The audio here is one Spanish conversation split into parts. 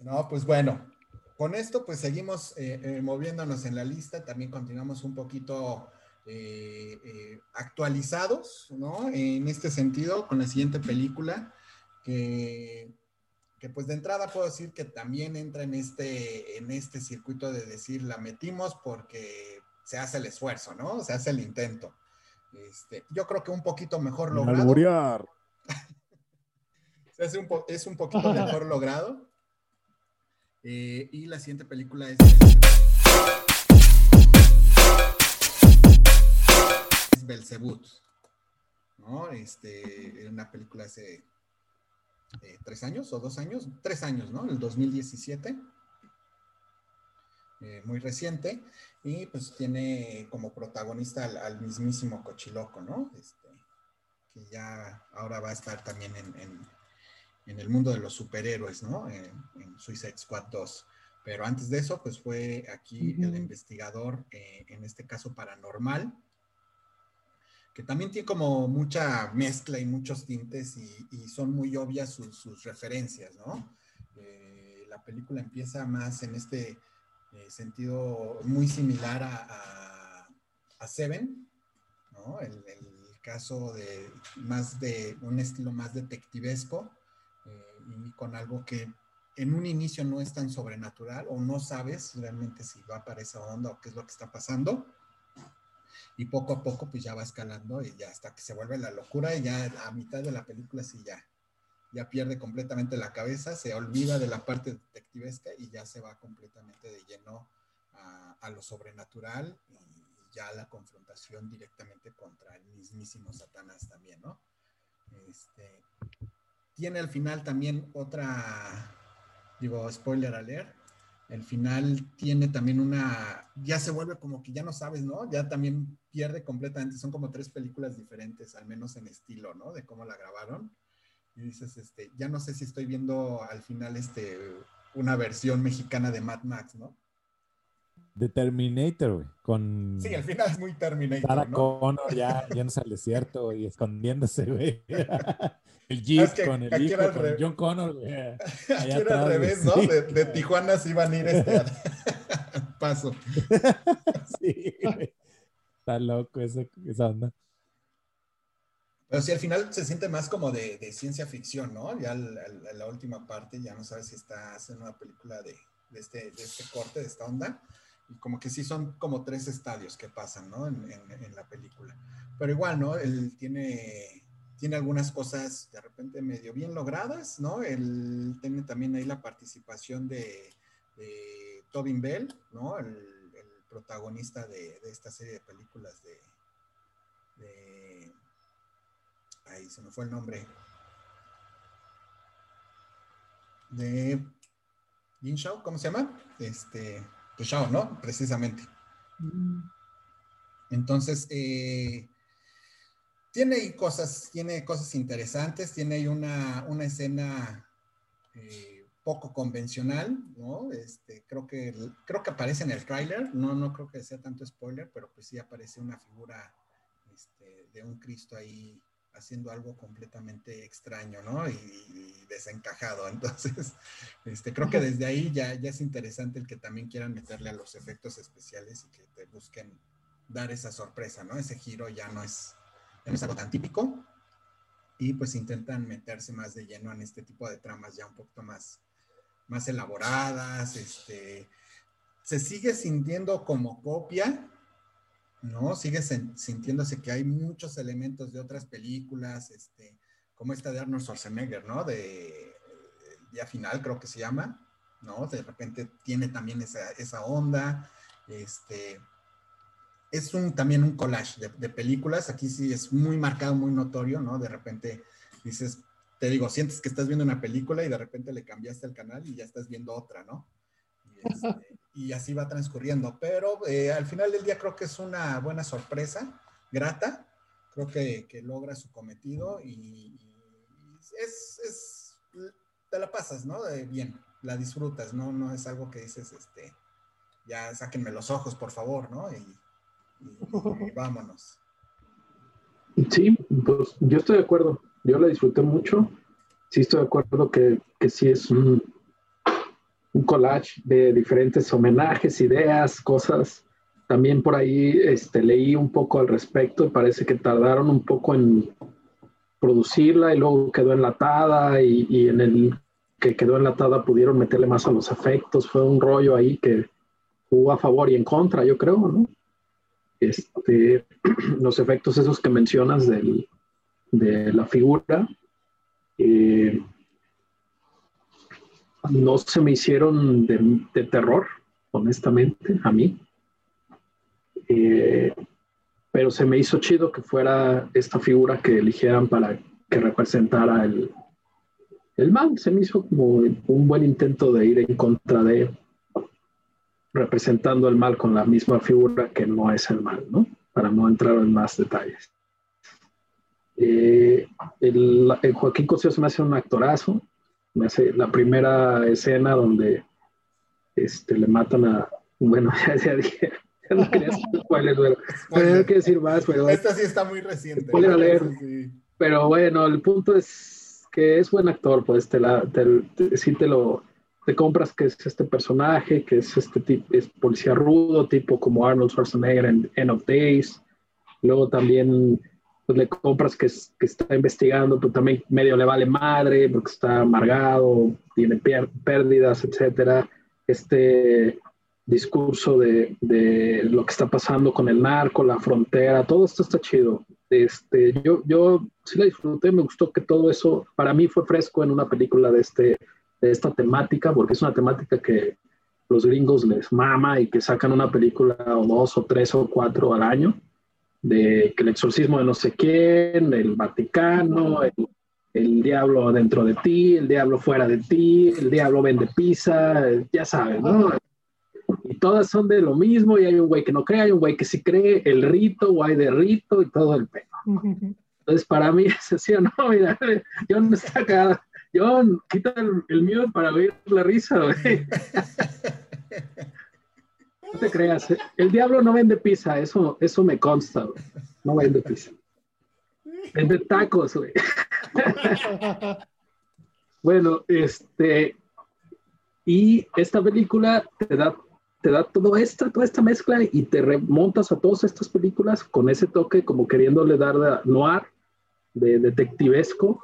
No, pues bueno, con esto pues seguimos eh, eh, moviéndonos en la lista. También continuamos un poquito eh, actualizados, ¿no? En este sentido, con la siguiente película que que pues de entrada puedo decir que también entra en este, en este circuito de decir la metimos porque se hace el esfuerzo, ¿no? Se hace el intento. Este, yo creo que un poquito mejor logrado. Es, un po- es un poquito mejor logrado. Eh, y la siguiente película es, es Belzebut, ¿no? Este, era una película hace eh, tres años o dos años, tres años, ¿no? El 2017. Eh, muy reciente. Y pues tiene como protagonista al, mismísimo Cochiloco, ¿no? Este, que ya ahora va a estar también en- en el mundo de los superhéroes, ¿no? En, en Suicide Squad 2. Pero antes de eso, pues fue aquí el investigador, eh, en este caso paranormal, que también tiene como mucha mezcla y muchos tintes y, y son muy obvias sus, sus referencias, ¿no? Eh, la película empieza más en este eh, sentido muy similar a, a- a Seven, ¿no? El, el caso de más de un estilo más detectivesco y con algo que en un inicio no es tan sobrenatural o no sabes realmente si va para esa onda o qué es lo que está pasando y poco a poco pues ya va escalando y ya hasta que se vuelve la locura y ya a mitad de la película sí ya, ya pierde completamente la cabeza, se olvida de la parte detectivesca y ya se va completamente de lleno a, a lo sobrenatural y ya la confrontación directamente contra el mismísimo Satanás también, ¿no? Este, tiene al final también otra, digo, spoiler alert, el final tiene también una, ya se vuelve como que ya no sabes, ¿no? Ya también pierde completamente, son como tres películas diferentes, al menos en estilo, ¿no? De cómo la grabaron. Y dices, este, ya no sé si estoy viendo al final, este, una versión mexicana de Mad Max, ¿no? De Terminator, güey. Con Sí, al final es muy Terminator, Sarah ¿no? Connor ya yéndose al desierto y escondiéndose, güey. El Jeep que con el aquí hijo, con John Connor, güey. Aquí era al atrás, revés, ¿no? sí. De, de Tijuana se iban a ir este, paso. Sí, güey. Está loco ese- esa onda. Pero sí, al final se siente más como de, de ciencia ficción, ¿no? Ya la, la- la última parte, ya no sabes si está haciendo una película de, de este, de este corte, de esta onda. Como que sí son como tres estadios que pasan, ¿no? En, la película. Pero igual, ¿no? Él tiene, tiene algunas cosas de repente medio bien logradas, ¿no? Él tiene también ahí la participación de, Tobin Bell, ¿no? El, protagonista de, esta serie de películas de, de ahí se me fue el nombre. De Jin Shao, ¿cómo se llama? Este, de Shao, ¿no? Precisamente. Entonces, eh, tiene ahí cosas, tiene cosas interesantes, tiene ahí una, una escena eh, poco convencional, ¿no? Este, creo que, creo que aparece en el tráiler, no, no creo que sea tanto spoiler, pero pues sí aparece una figura este, de un Cristo ahí haciendo algo completamente extraño, ¿no? Y, y desencajado. Entonces, este, creo que desde ahí ya, ya es interesante el que también quieran meterle a los efectos especiales y que te busquen dar esa sorpresa, ¿no? Ese giro ya no es, ya no es algo tan típico y pues intentan meterse más de lleno en este tipo de tramas ya un poquito más, más elaboradas, este, se sigue sintiendo como copia, ¿no? Sigue sintiéndose que hay muchos elementos de otras películas, este, como esta de Arnold Schwarzenegger, ¿no? De El Día Final, creo que se llama, ¿no? De repente tiene también esa, esa onda, este, es un, también un collage de, de películas, aquí sí es muy marcado, muy notorio, ¿no? De repente dices, te digo, sientes que estás viendo una película y de repente le cambiaste el canal y ya estás viendo otra, ¿no? Y, este, y así va transcurriendo. Pero eh, al final del día creo que es una buena sorpresa, grata. Creo que, que logra su cometido y, es, te la pasas, ¿no? Bien, la disfrutas, ¿no? No es algo que dices, este, ya sáquenme los ojos, por favor, ¿no? Y vámonos. Sí, pues yo estoy de acuerdo. Yo la disfruté mucho. Sí estoy de acuerdo que, que sí es un, un collage de diferentes homenajes, ideas, cosas. También por ahí este, leí un poco al respecto y parece que tardaron un poco en producirla y luego quedó enlatada y, y en el que quedó enlatada pudieron meterle más a los efectos. Fue un rollo ahí que jugó a favor y en contra, yo creo, ¿no? Este, los efectos esos que mencionas del, de la figura eh, no se me hicieron de, terror, honestamente, a mí. Eh, pero se me hizo chido que fuera esta figura que eligieran para que representara el, mal. Se me hizo como un buen intento de ir en contra de representando el mal con la misma figura que no es el mal, ¿no? Para no entrar en más detalles. Eh, el, el Joaquín Cosío se me hace un actorazo. La primera escena donde este, le matan a. Bueno, ya, ya dije. Ya no quería hacer spoilers, pero, pero no quiero decir más, pero, Esta sí está muy reciente. Sí. pero bueno, el punto es que es buen actor, pues te la, te, te- sí te lo te compras que es este personaje, que es este tipo, es policía rudo, tipo como Arnold Schwarzenegger en End of Days. Luego también pues le compras que, que está investigando, pero también medio le vale madre porque está amargado, tiene pérdidas, etcétera. Este discurso de, de lo que está pasando con el narco, la frontera, todo esto está chido. Este, yo, yo sí la disfruté, me gustó que todo eso para mí fue fresco en una película de, este, de esta temática, porque es una temática que los gringos les mama y que sacan una película o dos o tres o cuatro al año de que el exorcismo de no sé quién, el Vaticano, el, el diablo dentro de ti, el diablo fuera de ti, el diablo vende pizza, ya sabes, ¿no? Y todas son de lo mismo y hay un güey que no cree, hay un güey que sí cree, el rito, guay de rito y todo el pedo. Entonces, para mí es así, no, mira, John está acá. John, quita el, el mute para oír la risa, güey. No te creas, el diablo no vende pizza, eso, eso me consta, güey. No vende pizza. Vende tacos, güey. Bueno, este, y esta película te da, te da toda esta, toda esta mezcla y te remontas a todas estas películas con ese toque como queriéndole dar de noir, de detectivesco,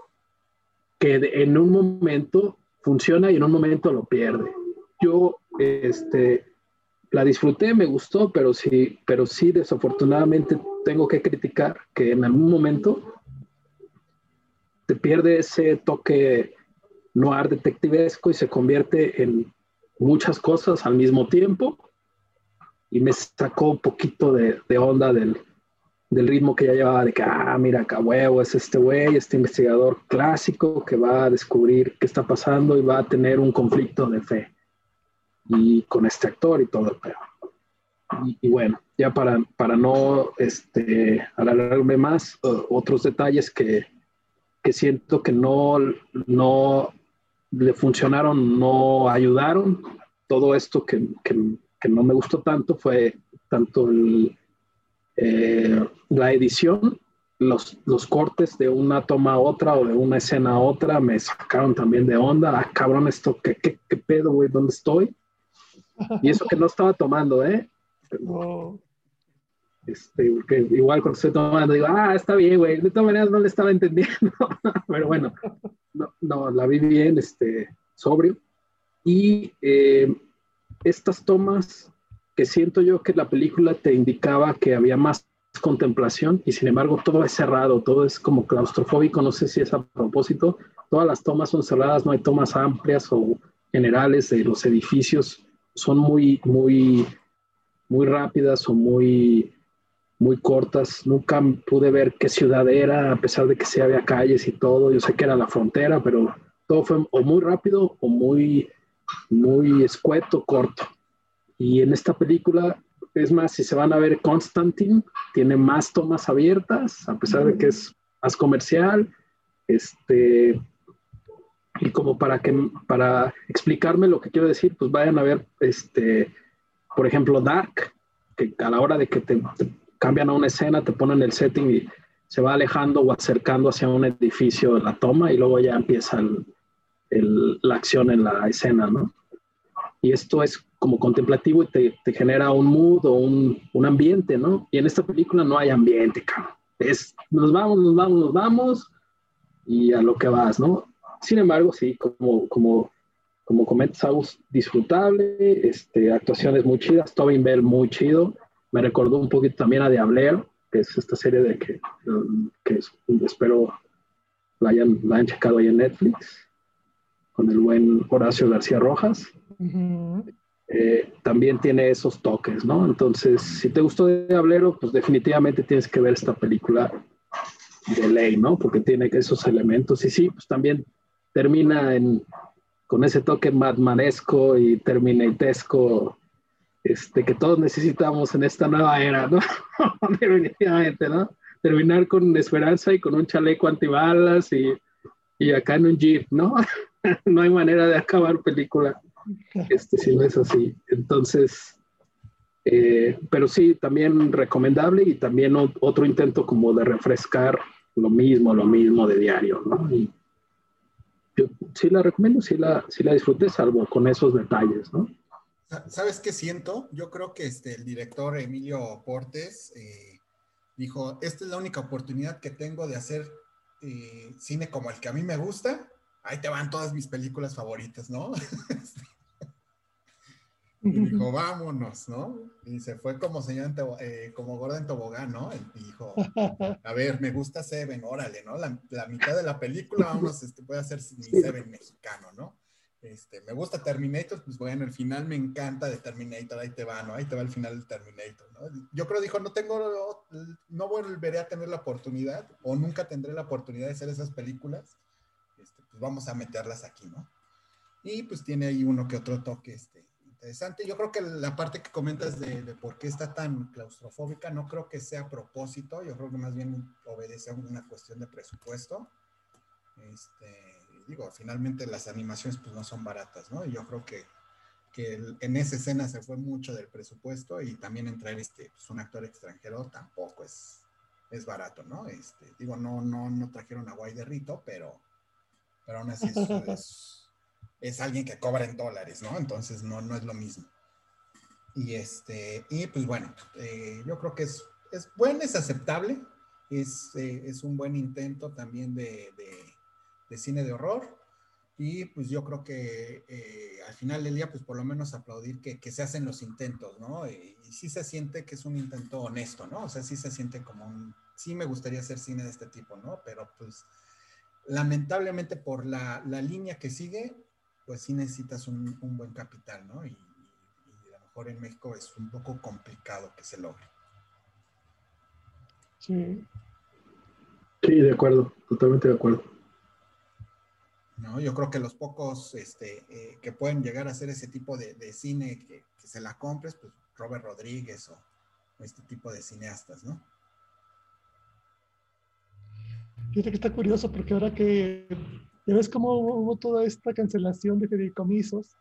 que de- en un momento funciona y en un momento lo pierde. Yo, este, la disfruté, me gustó, pero sí, pero sí desafortunadamente tengo que criticar que en algún momento te pierde ese toque noir detectivesco y se convierte en muchas cosas al mismo tiempo. Y me sacó un poquito de, de onda del, del ritmo que ya llevaba de que, ah, mira, acá es este güey, este investigador clásico que va a descubrir qué está pasando y va a tener un conflicto de fe y con este actor y todo el pedo. Y, y bueno, ya para, para no este, alargarme más, uh, otros detalles que, que siento que no, no le funcionaron, no ayudaron. Todo esto que, que, que no me gustó tanto fue tanto el, eh, la edición, los, los cortes de una toma a otra o de una escena a otra me sacaron también de onda. Ah, cabrón, esto, ¿qué, qué, qué pedo, güey? ¿Dónde estoy? Y eso que no estaba tomando, ¿eh? No. Este, porque igual cuando estoy tomando digo, ah, está bien, güey. De todas maneras no le estaba entendiendo. Pero bueno, no, no, la vi bien, este, sobrio. Y eh, estas tomas que siento yo que la película te indicaba que había más contemplación y sin embargo todo es cerrado, todo es como claustrofóbico, no sé si es a propósito, todas las tomas son cerradas, no hay tomas amplias o generales de los edificios, son muy, muy, muy rápidas o muy muy cortas. Nunca pude ver qué ciudad era, a pesar de que sí había calles y todo. Yo sé que era la frontera, pero todo fue o muy rápido o muy, muy escueto, corto. Y en esta película, es más, si se van a ver Constantine, tiene más tomas abiertas, a pesar de que es más comercial. Este, y como para que para explicarme lo que quiero decir, pues vayan a ver este, por ejemplo, Dark, que a la hora de que te, cambian a una escena, te ponen el setting y se va alejando o acercando hacia un edificio la toma y luego ya empieza la acción en la escena, ¿no? Y esto es como contemplativo y te, te genera un mood o un, un, ambiente, ¿no? Y en esta película no hay ambiente, cabrón. Es, nos vamos, nos vamos, nos vamos y a lo que vas, ¿no? Sin embargo, sí, como, como, como comentas, Agus, disfrutable, este, actuaciones muy chidas, Tobin Bell muy chido, me recordó un poquito también a Diablero, que es esta serie de que, que espero la hayan, la hayan checado ahí en Netflix, con el buen Horacio García Rojas. Eh, también tiene esos toques, ¿no? Entonces, si te gustó Diablero, pues definitivamente tienes que ver esta película de ley, ¿no? Porque tiene esos elementos. Y sí, pues también termina en, con ese toque madmanesco y terminatesco este, que todos necesitamos en esta nueva era, ¿no? Definitivamente, ¿no? Terminar con esperanza y con un chaleco antibalas y, y acá en un jeep, ¿no? no hay manera de acabar película este, si no es así. Entonces, eh, pero sí, también recomendable y también otro intento como de refrescar lo mismo, lo mismo de diario, ¿no? Y yo sí la recomiendo, sí la, sí la disfruté, salvo con esos detalles, ¿no? ¿Sabes qué siento? Yo creo que este, el director Emilio Portes eh, dijo, esta es la única oportunidad que tengo de hacer eh, cine como el que a mí me gusta. Ahí te van todas mis películas favoritas, ¿no? Y dijo, vámonos, ¿no? Y se fue como señor, eh, como Gordon Tobogán, ¿no? Y dijo, a ver, me gusta Seven, órale, ¿no? La, mitad de la película, vamos, este, puede hacer mi Seven mexicano, ¿no? Este, me gusta Terminator, pues bueno, el final me encanta de Terminator, ahí te va, ¿no? Ahí te va el final de Terminator, ¿no? Yo creo, dijo, no tengo, no volveré a tener la oportunidad, o nunca tendré la oportunidad de hacer esas películas, este, pues vamos a meterlas aquí, ¿no? Y pues tiene ahí uno que otro toque, este, interesante. Yo creo que la parte que comentas de, por qué está tan claustrofóbica, no creo que sea a propósito, yo creo que más bien obedece a una cuestión de presupuesto. Este, digo, finalmente las animaciones pues no son baratas, ¿no? Y yo creo que, que en esa escena se fue mucho del presupuesto y también entrar este, pues, un actor extranjero tampoco es, es barato, ¿no? Este, digo, no, no, no trajeron a Guay de Rito, pero, pero aún así es es alguien que cobra en dólares, ¿no? Entonces no, no es lo mismo. Y este, y pues bueno, eh, yo creo que es, es bueno, es aceptable, es, eh, es un buen intento también de, de, cine de horror. Y pues yo creo que eh, al final del día, pues por lo menos aplaudir que, que se hacen los intentos, ¿no? Y, y, sí se siente que es un intento honesto, ¿no? O sea, sí se siente como un, sí me gustaría hacer cine de este tipo, ¿no? Pero pues lamentablemente por la, la línea que sigue, pues sí necesitas un, buen capital, ¿no? Y, a lo mejor en México es un poco complicado que se logre. Sí. Sí, de acuerdo, totalmente de acuerdo. No, yo creo que los pocos este, eh, que pueden llegar a hacer ese tipo de, cine que, se la compres, pues Robert Rodríguez o, este tipo de cineastas, ¿no? Fíjate que está curioso porque ahora que ya ves cómo hubo toda esta cancelación de fideicomisos,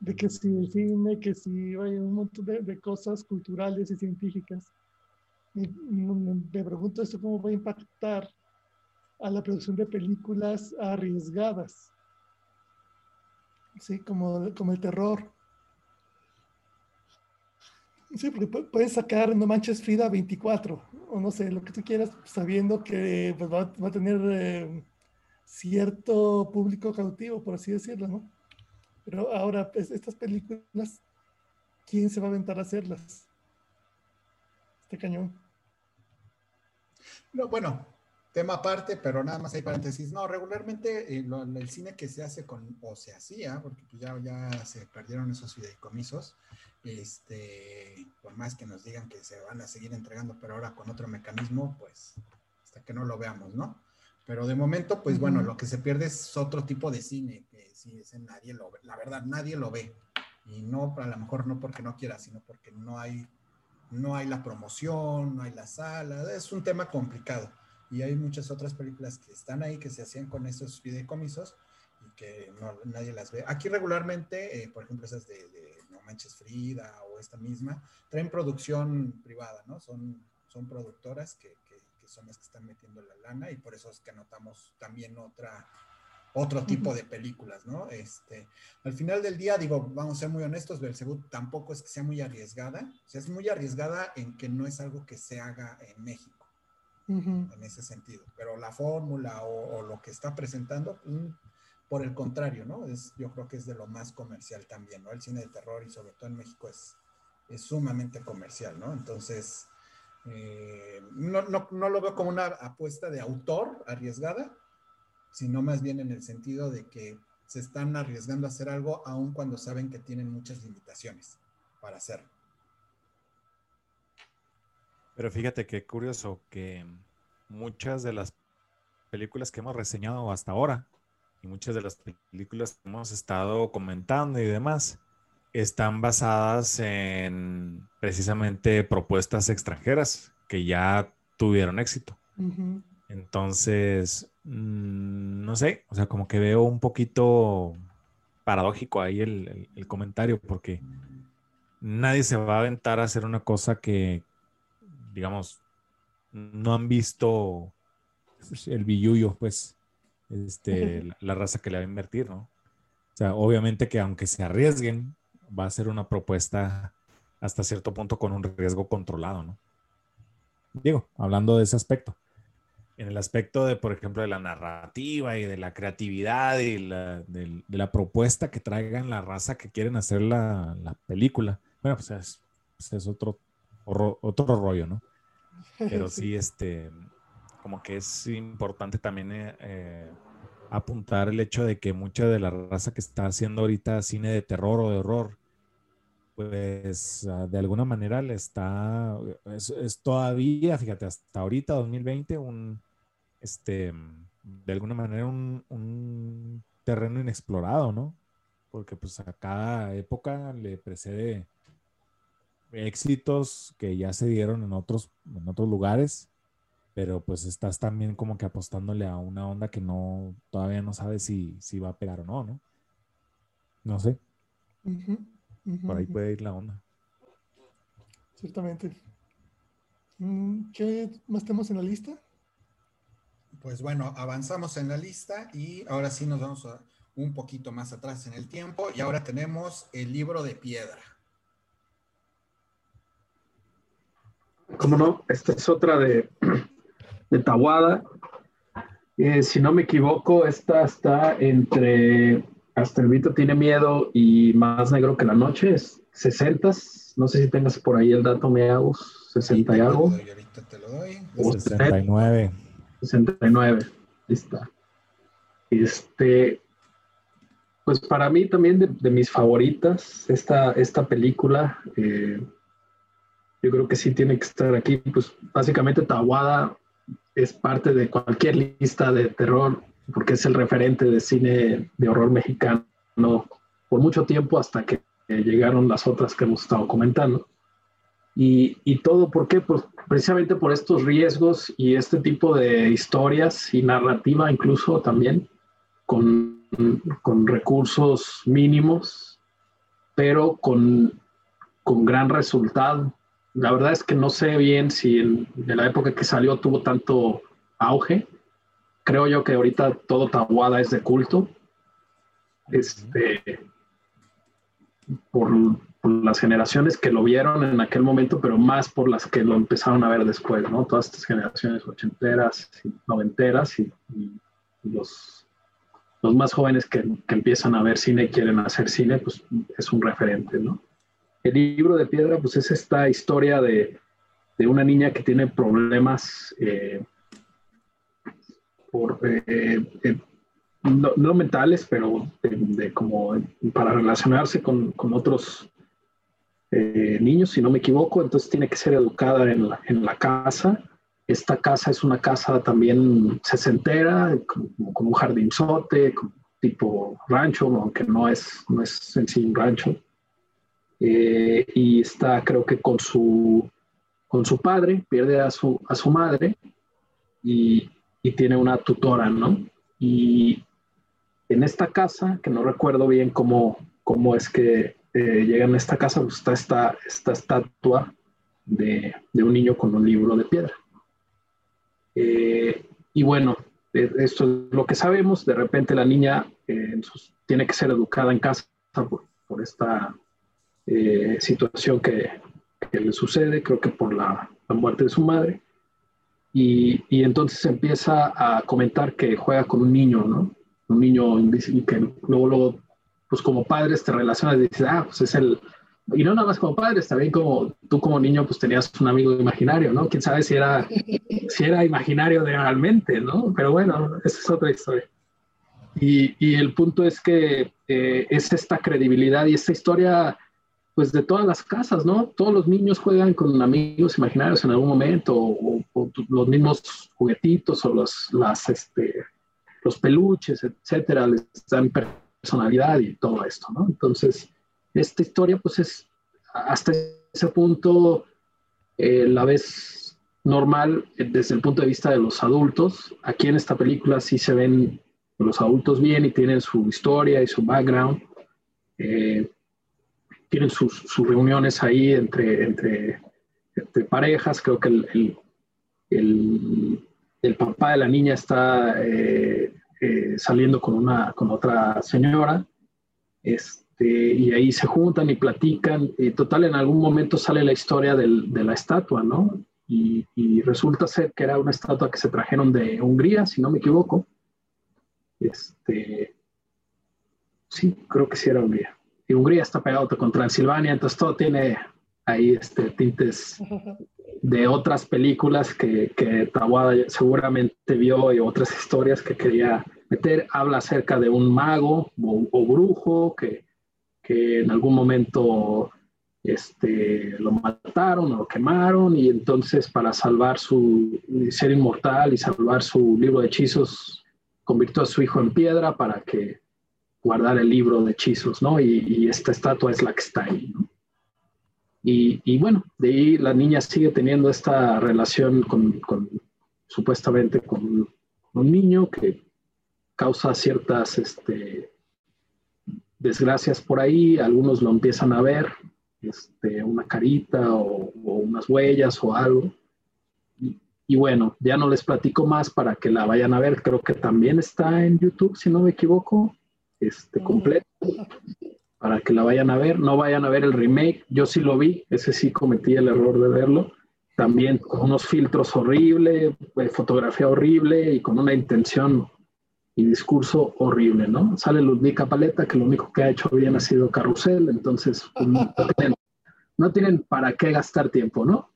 de que si el cine, que si hay un montón de, cosas culturales y científicas. Me pregunto esto cómo va a impactar a la producción de películas arriesgadas, sí, como, como el terror. Sí, porque pueden sacar No Manches Frida 24, o no sé, lo que tú quieras, sabiendo que pues, va, va, a tener eh, cierto público cautivo, por así decirlo, ¿no? Pero ahora, pues, estas películas, ¿quién se va a aventar a hacerlas? Este cañón. No, bueno, tema aparte, pero nada más hay paréntesis. No, regularmente eh, el cine que se hace con, o se hacía, porque pues ya, ya se perdieron esos fideicomisos, este, por más que nos digan que se van a seguir entregando, pero ahora con otro mecanismo, pues hasta que no lo veamos, ¿no? Pero de momento, pues bueno, lo que se pierde es otro tipo de cine, que sí, ese nadie lo ve, la verdad, nadie lo ve. Y no, a lo mejor no porque no quiera, sino porque no hay, no hay la promoción, no hay la sala, es un tema complicado. Y hay muchas otras películas que están ahí, que se hacían con esos fideicomisos y que no, nadie las ve. Aquí regularmente, eh, por ejemplo, esas de, de No Manches Frida o esta misma, traen producción privada, ¿no? Son, son productoras que, que- son las que están metiendo la lana y por eso es que notamos también otra, otro tipo de películas, ¿no? Este, al final del día, digo, vamos a ser muy honestos, Belzebú tampoco es que sea muy arriesgada, o sea, es muy arriesgada en que no es algo que se haga en México Ujú. en ese sentido. Pero la fórmula o, o lo que está presentando, mm, por el contrario, ¿no? Es, yo creo que es de lo más comercial también, ¿no? El cine de terror y sobre todo en México es, es sumamente comercial, ¿no? Entonces, eh, no, no, no lo veo como una apuesta de autor arriesgada, sino más bien en el sentido de que se están arriesgando a hacer algo aun cuando saben que tienen muchas limitaciones para hacerlo. Pero fíjate qué curioso que muchas de las películas que hemos reseñado hasta ahora y muchas de las películas que hemos estado comentando y demás están basadas en precisamente propuestas extranjeras que ya tuvieron éxito. Entonces, mm, no sé, o sea, como que veo un poquito paradójico ahí el, el- el comentario, porque nadie se va a aventar a hacer una cosa que, digamos, no han visto el billuyo, pues, este, la, la raza que le va a invertir, ¿no? O sea, obviamente que aunque se arriesguen, va a ser una propuesta hasta cierto punto con un riesgo controlado, ¿no? Digo, hablando de ese aspecto en el aspecto de, por ejemplo, de la narrativa y de la creatividad y la, de, la propuesta que traigan la raza que quieren hacer la, la película. Bueno, pues es, pues es otro, otro rollo, ¿no? Pero sí, este, como que es importante también eh, eh, apuntar el hecho de que mucha de la raza que está haciendo ahorita cine de terror o de horror, pues ah, de alguna manera le está, es, todavía, fíjate, hasta ahorita, 2020, un, este, de alguna manera un, un terreno inexplorado, ¿no? Porque pues a cada época le precede éxitos que ya se dieron en otros, en otros lugares, pero pues estás también como que apostándole a una onda que no, todavía no sabes si, si va a pegar o no, ¿no? No sé. Ujú, por ahí puede ir la onda. Ciertamente. Mm, ¿Qué más tenemos en la lista? Pues bueno, avanzamos en la lista y ahora sí nos vamos a- un poquito más atrás en el tiempo y ahora tenemos el libro de piedra. ¿Cómo no? Esta es otra de, de Tawada. Eh, si no me equivoco, esta está entre Hasta el Vito tiene miedo y Más negro que la noche. Es 60. No sé si tengas por ahí el dato, me hago 60 y algo. doy, ahorita te lo doy. Usted. 69. 69. Ahí está. Este, pues para mí también de, de mis favoritas, esta, esta película, eh, yo creo que sí tiene que estar aquí. Pues básicamente Tawada es parte de cualquier lista de terror, porque es el referente de cine de horror mexicano por mucho tiempo hasta que llegaron las otras que hemos estado comentando. Y, y todo, ¿por qué? Pues precisamente por estos riesgos y este tipo de historias y narrativa incluso también con, con recursos mínimos, pero con, con gran resultado. La verdad es que no sé bien si en, la época que salió tuvo tanto auge. Creo yo que ahorita todo Tabuada es de culto. Este, por, por las generaciones que lo vieron en aquel momento, pero más por las que lo empezaron a ver después, ¿no? Todas estas generaciones ochenteras, y noventeras y, y los, los más jóvenes que, que empiezan a ver cine y quieren hacer cine, pues es un referente, ¿no? El libro de piedra, pues es esta historia de, de una niña que tiene problemas eh, por eh, eh, no, no mentales, pero de, como para relacionarse con, con otros niños, si no me equivoco, entonces tiene que ser educada en la, en la casa. Esta casa es una casa también sesentera, como, con un jardinzote, como tipo rancho, aunque no es, no es en sí un rancho. Eh, y está, creo que con su, con su padre, pierde a su, a su madre y, y tiene una tutora, ¿no? Y en esta casa, que no recuerdo bien cómo, cómo es que eh, llegan a esta casa, pues está esta, esta estatua de, de, un niño con un libro de piedra. Eh, y bueno, eh, esto es lo que sabemos. De repente la niña eh, tiene que ser educada en casa por, por esta eh, situación que, que, le sucede, creo que por la, la muerte de su madre. Y, y, entonces empieza a comentar que juega con un niño, ¿no? Un niño invisible que luego, luego pues como padres te relacionas y dices, ah, pues es el... Y no nada más como padres, también como tú como niño pues tenías un amigo imaginario, ¿no? Quién sabe si era, si era imaginario realmente, ¿no? Pero bueno, esa es otra historia. Y, y el punto es que eh, es esta credibilidad y esta historia pues de todas las casas, ¿no? Todos los niños juegan con amigos imaginarios en algún momento, o, o los mismos juguetitos, o los, las, este, los peluches, etcétera, les dan personalidad y todo esto, ¿no? Entonces, esta historia, pues es hasta ese punto eh, la vez normal eh, desde el punto de vista de los adultos. Aquí en esta película sí se ven los adultos bien y tienen su historia y su background. Eh, tienen sus, reuniones ahí entre, parejas. Creo que el, papá de la niña está eh, eh, saliendo con, una, con otra señora. Este, y ahí se juntan y platican. Y total, en algún momento sale la historia de la estatua, ¿no? Y, y, resulta ser que era una estatua que se trajeron de Hungría, si no me equivoco. Este, sí, creo que sí era Hungría y Hungría está pegado con Transilvania, entonces todo tiene ahí este, tintes de otras películas que, Tawada seguramente vio y otras historias que quería meter. Habla acerca de un mago o, o brujo que, que, en algún momento este, lo mataron o lo quemaron y entonces para salvar su ser inmortal y salvar su libro de hechizos convirtió a su hijo en piedra para que guardar el libro de hechizos, ¿no? Y, esta estatua es la que está ahí, ¿no? Y, bueno, de ahí la niña sigue teniendo esta relación con, supuestamente con un niño que causa ciertas este, desgracias por ahí, algunos lo empiezan a ver, este, una carita o, o, unas huellas o algo. Y, y, bueno, ya no les platico más para que la vayan a ver, creo que también está en YouTube, si no me equivoco este, completo para que la vayan a ver. No vayan a ver el remake. Yo sí lo vi, ese sí cometí el error de verlo. También con unos filtros horribles, eh, fotografía horrible y con una intención y discurso horrible, ¿no? Sale Ludwika Paleta, que lo único que ha hecho bien ha sido carrusel, entonces pues, no, tienen, no, tienen, para qué gastar tiempo, ¿no?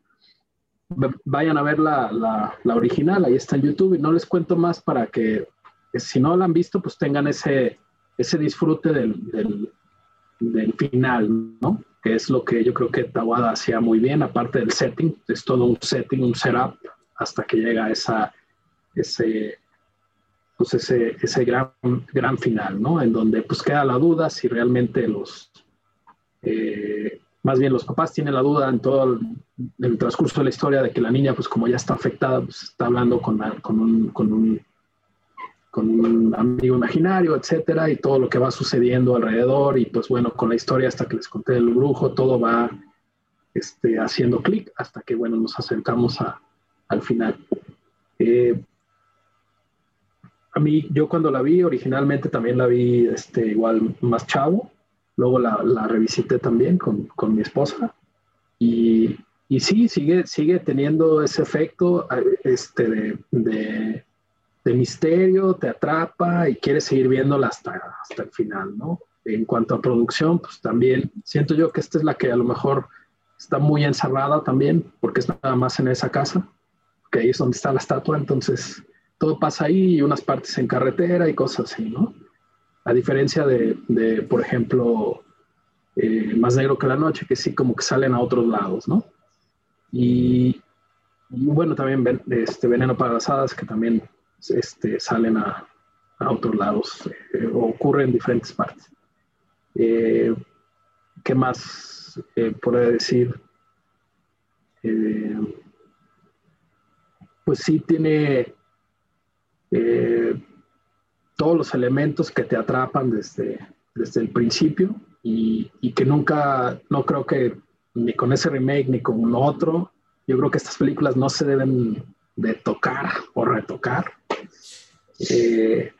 Vayan a ver la, la, la original, ahí está en YouTube y no les cuento más para que, si no la han visto, pues tengan ese, ese disfrute del, del, final, ¿no? Que es lo que yo creo que Tawada hacía muy bien, aparte del setting, es todo un setting, un setup, hasta que llega esa, ese, pues ese, ese gran, gran final, ¿no? En donde pues queda la duda si realmente los, eh, más bien los papás tienen la duda en todo el, transcurso de la historia de que la niña, pues como ya está afectada, pues está hablando con, con un con un amigo imaginario, etcétera, y todo lo que va sucediendo alrededor, y pues bueno, con la historia hasta que les conté del brujo, todo va este, haciendo clic hasta que, bueno, nos acercamos a, al final. Eh, a mí, yo cuando la vi, originalmente también la vi este, igual más chavo, luego la, la revisité también con, con mi esposa, y, y, sí, sigue, sigue teniendo ese efecto este, de, de de misterio, te atrapa y quieres seguir viéndola hasta, hasta el final, ¿no? En cuanto a producción, pues también siento yo que esta es la que a lo mejor está muy encerrada también, porque es nada más en esa casa, que ahí es donde está la estatua, entonces todo pasa ahí y unas partes en carretera y cosas así, ¿no? A diferencia de, de por ejemplo, eh, Más Negro que la Noche, que sí como que salen a otros lados, ¿no? Y, bueno, también este, Veneno para las Hadas, que también este, salen a, a otros lados eh, o ocurre en diferentes partes. Eh, ¿Qué más eh, puedo decir? pues sí tiene todos los elementos que te atrapan desde, desde el principio y, y, que nunca, no creo que ni con ese remake ni con otro, yo creo que estas películas no se deben de tocar o retocar. Eh,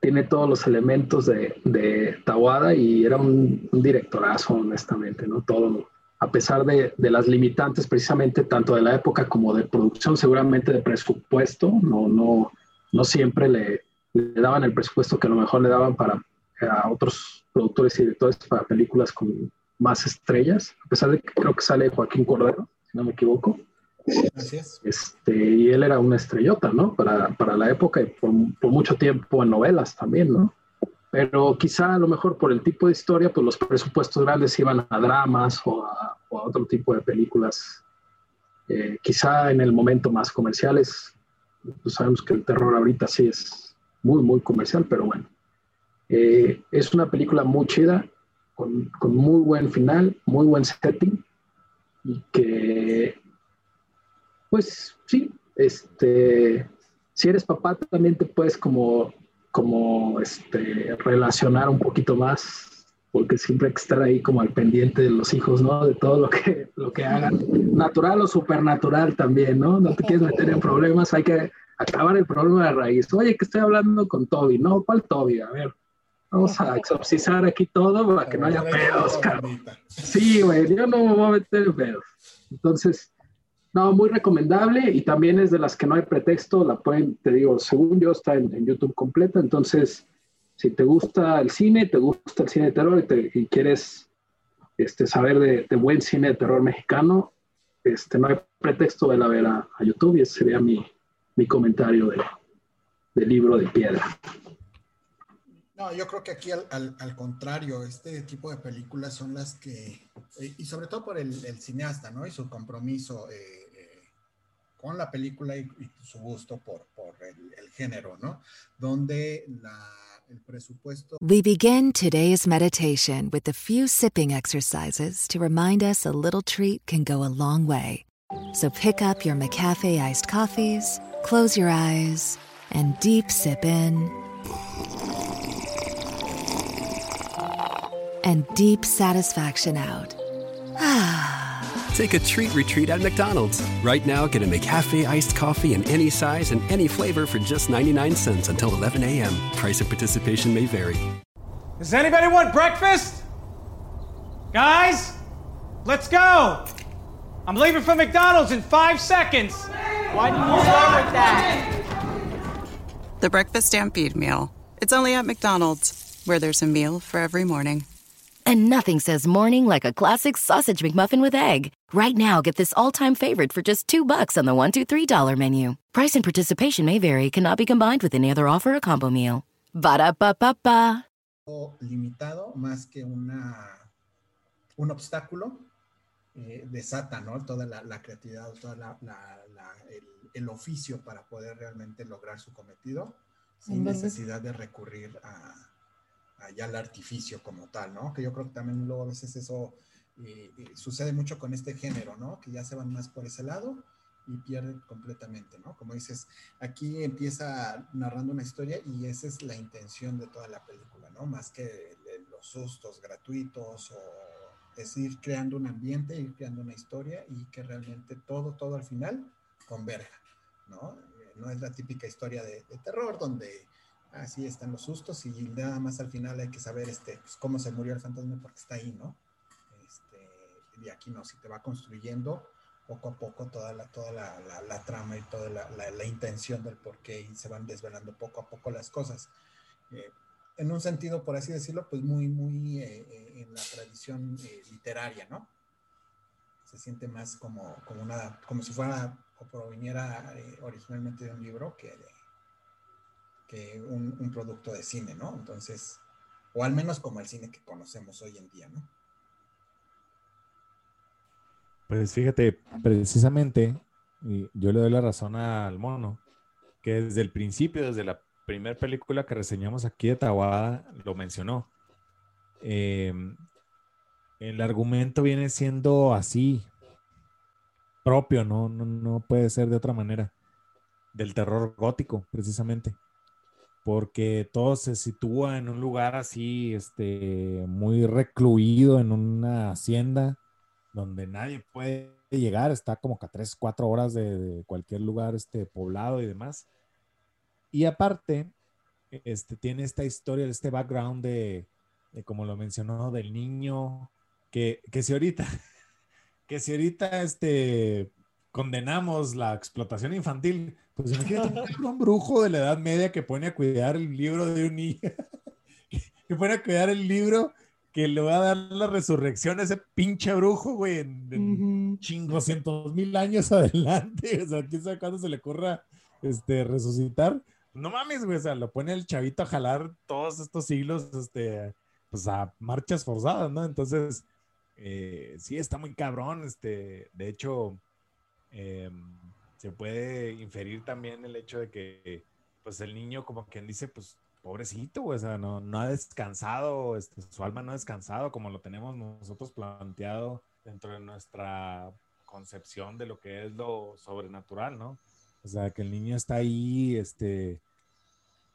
tiene todos los elementos de, de Tawada y era un, directorazo, honestamente, ¿no? Todo, a pesar de, las limitantes precisamente tanto de la época como de producción, seguramente de presupuesto, no, no, no siempre le, le daban el presupuesto que a lo mejor le daban para a otros productores y directores para películas con más estrellas, a pesar de que creo que sale Joaquín Cordero, si no me equivoco. Este, y él era una estrellota, ¿no? Para, para la época y por, por, mucho tiempo en novelas también, ¿no? Pero quizá a lo mejor por el tipo de historia, pues los presupuestos grandes iban a dramas o a, o a otro tipo de películas. Eh, quizá en el momento más comerciales, pues sabemos que el terror ahorita sí es muy, muy comercial, pero bueno. Eh, es una película muy chida, con, con muy buen final, muy buen setting y que pues sí, este, si eres papá también te puedes como, como este, relacionar un poquito más, porque siempre hay que estar ahí como al pendiente de los hijos, ¿no? De todo lo que, lo que hagan, natural o supernatural también, ¿no? No te quieres meter en problemas, hay que acabar el problema de raíz. Oye, que estoy hablando con Toby, ¿no? ¿Cuál Toby? A ver, vamos a exorcizar aquí todo para que no haya pedos, cabrón. Sí, güey, yo no me voy a meter en pedos. Entonces, no, muy recomendable y también es de las que no hay pretexto, la pueden, te digo, según yo está en, YouTube completa, entonces si te gusta el cine, te gusta el cine de terror y, quieres este, saber de, buen cine de terror mexicano, este, no hay pretexto de la ver a, YouTube y ese sería mi, mi comentario de, del libro de piedra. No, yo creo que aquí al, al, contrario, este tipo de películas son las que, eh, y sobre todo por el, el cineasta, ¿no? Y su compromiso eh, eh, con la película y, y su gusto por, por el, el, género, ¿no? Donde la, el presupuesto. We begin today's meditation with a few sipping exercises to remind us a little treat can go a long way. So pick up your McCafe iced coffees, close your eyes, and deep sip in. And deep satisfaction out. Take a treat retreat at McDonald's. Right now, get a McCafe iced coffee in any size and any flavor for just 99 cents until 11 a.m. Price of participation may vary. Does anybody want breakfast? Guys, let's go. I'm leaving for McDonald's in five seconds. Why did you start with that? The Breakfast Stampede Meal. It's only at McDonald's, where there's a meal for every morning. And nothing says morning like a classic sausage McMuffin with egg. Right now, get this all-time favorite for just two bucks on the one, two, three dollar menu. Price and participation may vary. Cannot be combined with any other offer or combo meal. Ba da ba ba ba. Limitado más que una un obstáculo eh, desata, ¿no? Toda la, la creatividad, toda la, la, el, el, oficio para poder realmente lograr su cometido sin necesidad de recurrir a allá el artificio como tal, ¿no? Que yo creo que también luego a veces eso eh, eh, sucede mucho con este género, ¿no? Que ya se van más por ese lado y pierden completamente, ¿no? Como dices, aquí empieza narrando una historia y esa es la intención de toda la película, ¿no? Más que los sustos gratuitos o es ir creando un ambiente, ir creando una historia y que realmente todo, todo al final converja, ¿no? No es la típica historia de, de terror donde así están los sustos y nada más al final hay que saber este, pues, cómo se murió el fantasma porque está ahí, ¿no? Este, y aquí no, si te va construyendo poco a poco toda la, toda la, la, trama y toda la, la, intención del por qué y se van desvelando poco a poco las cosas. Eh, en un sentido, por así decirlo, pues muy, muy eh, eh, en la tradición literaria, ¿no? Se siente más como, como, una, como si fuera o proviniera originalmente de un libro que que un, producto de cine, ¿no? Entonces, o al menos como el cine que conocemos hoy en día, ¿no? Pues fíjate, precisamente, y yo le doy la razón al mono, que desde el principio, desde la primera película que reseñamos aquí de Tawada, lo mencionó. Eh, el argumento viene siendo así, propio, ¿no? No, no puede ser de otra manera, del terror gótico, precisamente porque todo se sitúa en un lugar así, este, muy recluido en una hacienda donde nadie puede llegar, está como que a 3, 4 horas de, cualquier lugar este, poblado y demás. Y aparte, este, tiene esta historia, este background de, de como lo mencionó, del niño, que, que si ahorita, que si ahorita este, condenamos la explotación infantil, pues imagínate un brujo de la Edad Media que pone a cuidar el libro de un niño, que pone a cuidar el libro que le va a dar la resurrección a ese pinche brujo, güey, en, chingoscientos mil años adelante. O sea, quién sabe cuándo se le ocurra este, resucitar. No mames, güey, o sea, lo pone el chavito a jalar todos estos siglos, este, pues a marchas forzadas, ¿no? Entonces, eh, sí, está muy cabrón, este, de hecho, em, se puede inferir también el hecho de que, pues el niño, como quien dice, pues pobrecito, o sea, no, no ha descansado, este, su alma no ha descansado como lo tenemos nosotros planteado dentro de nuestra concepción de lo que es lo sobrenatural, ¿no? O sea, que el niño está ahí, este,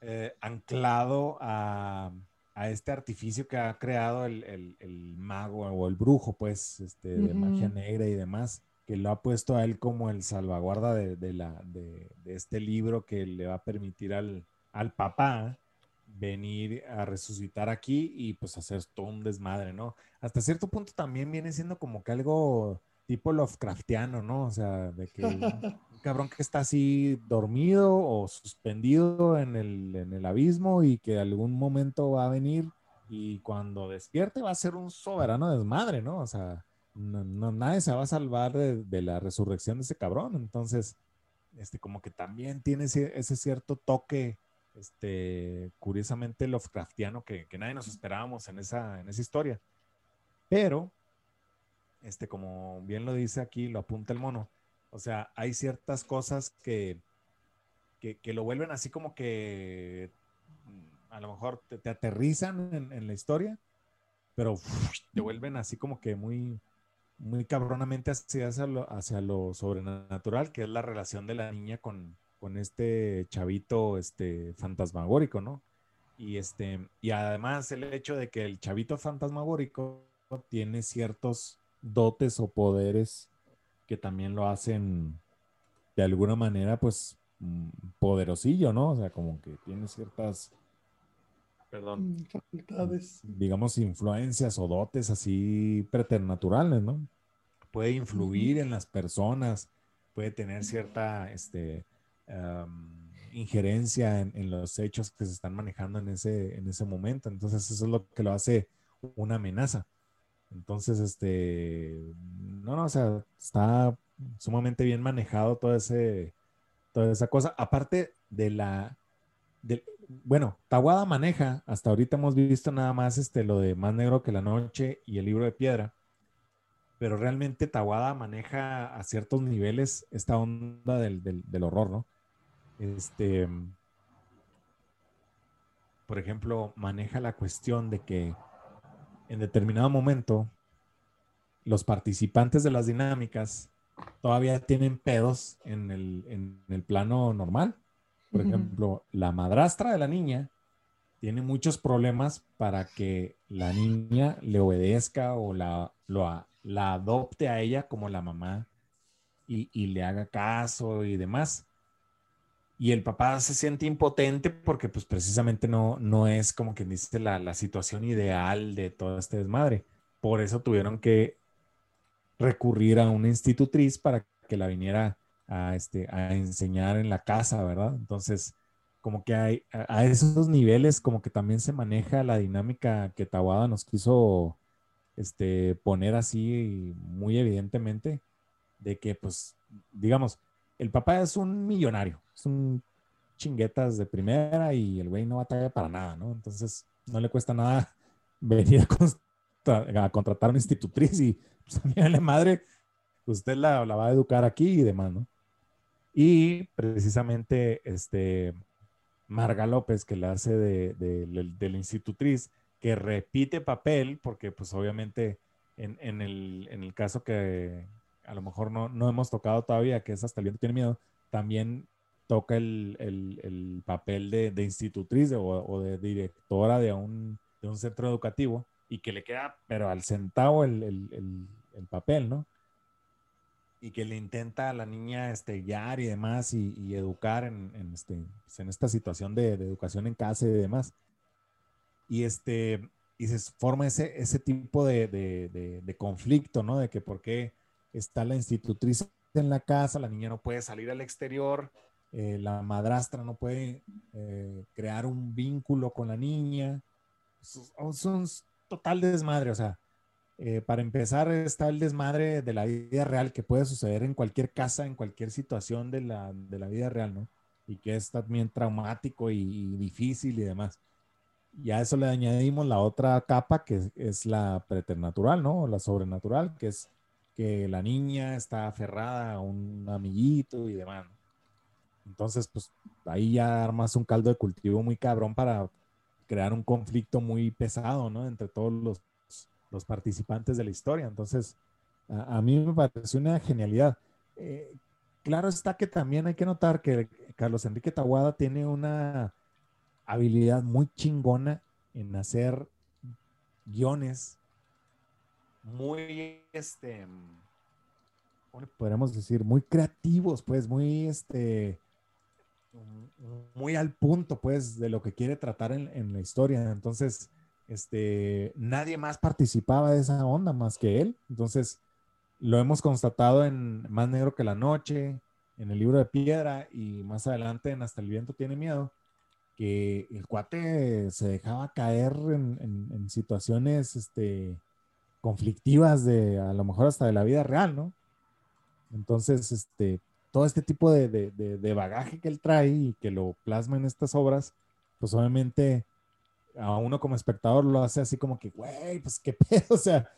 eh, anclado a, a, este artificio que ha creado el, el, el, mago o el brujo, pues, este, de magia negra y demás, que lo ha puesto a él como el salvaguarda de, de la, de, de, este libro que le va a permitir al, al papá venir a resucitar aquí y pues hacer todo un desmadre, ¿no? Hasta cierto punto también viene siendo como que algo tipo Lovecraftiano, ¿no? O sea, de que un, cabrón que está así dormido o suspendido en el, en el abismo y que algún momento va a venir y cuando despierte va a ser un soberano desmadre, ¿no? O sea, no, nadie se va a salvar de, la resurrección de ese cabrón. Entonces, este, como que también tiene ese, cierto toque este, curiosamente Lovecraftiano que, que nadie nos esperábamos en esa, en esa historia. Pero, este, como bien lo dice aquí, lo apunta el mono, o sea, hay ciertas cosas que, que, lo vuelven así como que a lo mejor te, te aterrizan en, la historia, pero te vuelven así como que muy, muy cabronamente hacia, hacia, lo, hacia lo sobrenatural, que es la relación de la niña con, con este chavito este, fantasmagórico, ¿no? Y, este, y además el hecho de que el chavito fantasmagórico tiene ciertos dotes o poderes que también lo hacen de alguna manera, pues, mm, poderosillo, ¿no? O sea, como que tiene ciertas, perdón, mm, facultades. Digamos, influencias o dotes así preternaturales, ¿no? Puede influir en las personas, puede tener cierta, este, um, injerencia en, en, los hechos que se están manejando en ese, en ese momento. Entonces eso es lo que lo hace una amenaza. Entonces, este, no, no, o sea, está sumamente bien manejado todo ese, toda esa cosa. Aparte de la, de, bueno, Tawada maneja, hasta ahorita hemos visto nada más este, lo de Más Negro que la Noche y el libro de piedra, pero realmente Tawada maneja a ciertos niveles esta onda del, del, del horror, ¿no? este, por ejemplo, maneja la cuestión de que en determinado momento los participantes de las dinámicas todavía tienen pedos en el, en el plano normal. Por uh -huh. ejemplo, la madrastra de la niña tiene muchos problemas para que la niña le obedezca o la, lo, la adopte a ella como la mamá y, y le haga caso y demás y el papá se siente impotente porque pues precisamente no, no es como quien dice la, la, situación ideal de todo este desmadre. Por eso tuvieron que recurrir a una institutriz para que la viniera a, este, a enseñar en la casa, ¿verdad? Entonces, como que hay, a, a esos niveles como que también se maneja la dinámica que Tawada nos quiso este, poner así muy evidentemente, de que pues, digamos, el papá es un millonario, es un chinguetas de primera y el güey no batalla para nada, ¿no? Entonces no le cuesta nada venir a, contratar a una institutriz y pues a la madre, usted la, la va a educar aquí y demás, ¿no? Y precisamente este Marga López, que la hace de- de- de la institutriz, que repite papel, porque pues obviamente en, en el, en el caso que a lo mejor no, no hemos tocado todavía, que es Hasta el viento tiene miedo, también toca el, el- el papel de, institutriz o, de directora de un, de un centro educativo y que le queda, pero al centavo el, el- el- el papel, ¿no? Y que le intenta a la niña este, guiar y demás y, educar en, este, pues, en esta situación de educación en casa y demás. Y, este, y se forma ese, ese tipo de, de- de- conflicto, ¿no? De que por qué está la institutriz en la casa, la niña no puede salir al exterior, eh, la madrastra no puede eh, crear un vínculo con la niña. Son, son total desmadre, o sea, eh, para empezar está el desmadre de la vida real que puede suceder en cualquier casa, en cualquier situación de la, de la vida real, ¿no? Y que es también traumático y, y difícil y demás. Y a eso le añadimos la otra capa que es, la preternatural, ¿no? La sobrenatural, que es que la niña está aferrada a un amiguito y demás. Entonces, pues ahí ya armas un caldo de cultivo muy cabrón para crear un conflicto muy pesado, ¿no? Entre todos los, los participantes de la historia. Entonces, a, mí me pareció una genialidad. Eh, claro está que también hay que notar que Carlos Enrique Taguada tiene una habilidad muy chingona en hacer guiones muy, este, ¿cómo le podríamos decir? Muy creativos, pues, muy, este, muy al punto, pues, de lo que quiere tratar en, en la historia. Entonces, este, nadie más participaba de esa onda más que él. Entonces, lo hemos constatado en Más Negro que la Noche, en el libro de piedra y más adelante en Hasta el viento tiene miedo, que el cuate se dejaba caer en, en- en situaciones este, conflictivas de a lo mejor hasta de la vida real, ¿no? Entonces, este, todo este tipo de, de- de- de bagaje que él trae y que lo plasma en estas obras, pues obviamente a uno como espectador lo hace así como que, güey, pues qué pedo, o sea,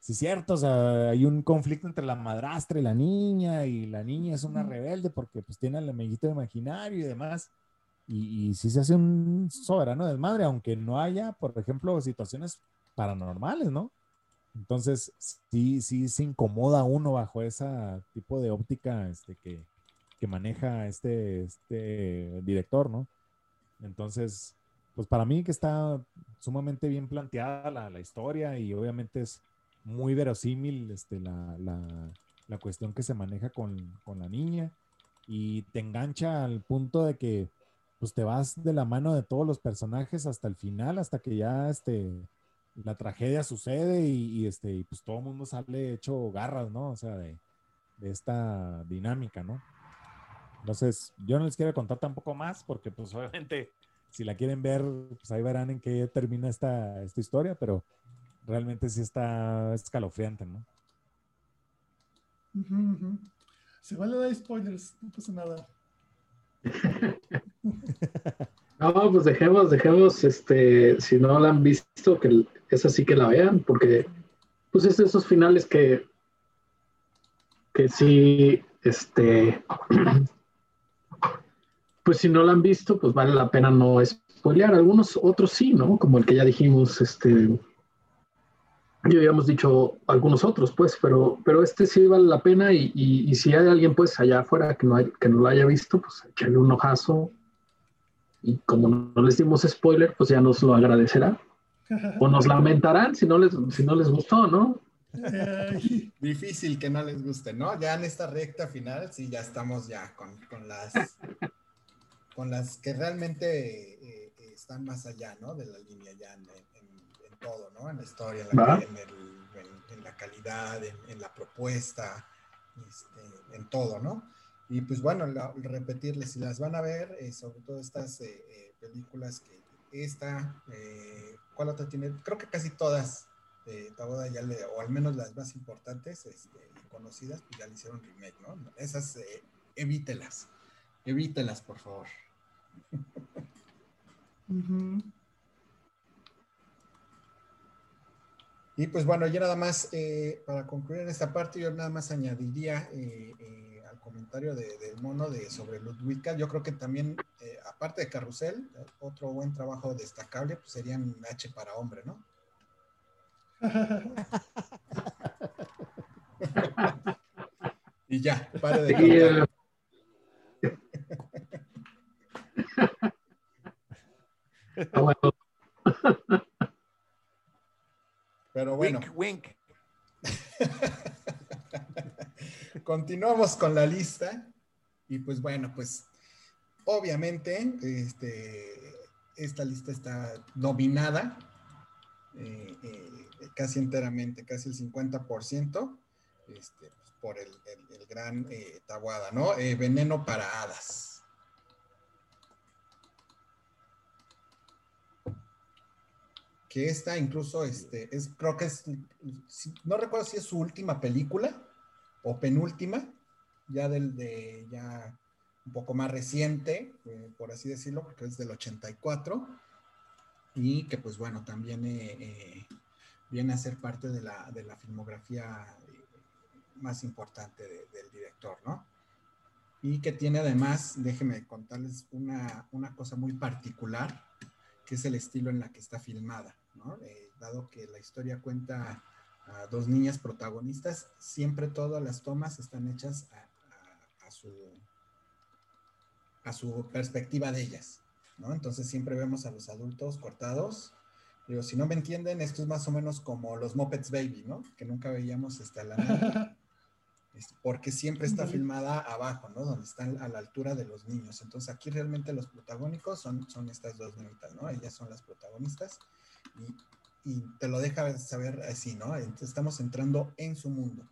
sí es cierto, o sea, hay un conflicto entre la madrastra y la niña, y la niña es una rebelde porque pues tiene al amiguito imaginario y demás, y, y sí se hace un soberano desmadre, aunque no haya, por ejemplo, situaciones paranormales, ¿no? Entonces, sí, sí se incomoda uno bajo ese tipo de óptica este, que, que maneja este, este director, ¿no? Entonces, pues para mí que está sumamente bien planteada la, la historia y obviamente es muy verosímil este, la, la- la cuestión que se maneja con, con la niña y te engancha al punto de que pues te vas de la mano de todos los personajes hasta el final, hasta que ya este, la tragedia sucede y, este, y pues todo el mundo sale hecho garras, ¿no? O sea, de, esta dinámica, ¿no? Entonces, yo no les quiero contar tampoco más porque pues obviamente si la quieren ver, pues ahí verán en qué termina esta, esta historia, pero realmente sí está escalofriante, ¿no? Ujú, ujú. Se vale dar spoilers, no pasa nada. No, pues dejemos, dejemos, este, si no la han visto, que es así que la vean, porque pues es de esos finales que, que sí, este, pues si no la han visto, pues vale la pena no spoilear. Algunos otros sí, ¿no? Como el que ya dijimos, este, ya habíamos dicho algunos otros, pues, pero, pero este sí vale la pena y, y- y si hay alguien, pues, allá afuera que no, hay- que no lo haya visto, pues, échale un ojazo y como no les dimos spoiler, pues ya nos lo agradecerá. O nos lamentarán si no les, si no les gustó, ¿no? Ay, Difícil que no les guste, ¿no? Ya en esta recta final, sí, ya estamos ya con, con las con las que realmente eh, eh, están más allá, ¿no? De la línea ya todo, ¿no? En la historia, en la, en el- en- en la calidad, en, en la propuesta, este, en todo, ¿no? Y pues bueno, la- repetirles, si las van a ver, eh, sobre todo estas eh, eh, películas que esta, eh, ¿cuál otra tiene? Creo que casi todas de Taboda ya le, o al menos las más importantes este, conocidas, pues ya le hicieron remake, ¿no? Esas, eh, evítelas, evítelas, por favor. Y pues bueno, yo nada más, eh, para concluir en esta parte, yo nada más añadiría eh, eh, al comentario de, del mono de, sobre Ludwika, yo creo que también, aparte de Carrusel, otro buen trabajo destacable pues serían H para hombre, ¿no? y ya, pare de Pero bueno. Wink, Continuamos con la lista. Y pues bueno, pues obviamente este, esta lista está dominada eh, eh, casi enteramente, casi el 50%, este, por el, gran eh, Tabuada, ¿no? veneno para hadas. Que esta incluso, este, es, creo que es, no recuerdo si es su última película o penúltima, ya del de, ya un poco más reciente, eh, por así decirlo, porque es del 84, y que pues bueno, también eh, eh, viene a ser parte de la, de la filmografía más importante del director, ¿no? Y que tiene además, déjenme contarles una, una cosa muy particular, que es el estilo en la que está filmada. Eh, dado que la historia cuenta a dos niñas protagonistas, siempre todas las tomas están hechas a, su, a su perspectiva de ellas, ¿no? Entonces siempre vemos a los adultos cortados. Digo, si no me entienden, esto es más o menos como los Muppets Baby, ¿no? Que nunca veíamos este, la porque siempre está filmada abajo, ¿no? Donde están a la altura de los niños. Entonces aquí realmente los protagónicos son, son estas dos niñitas, ¿no? Ellas son las protagonistas y, te lo deja saber así, ¿no? Entonces estamos entrando en su mundo.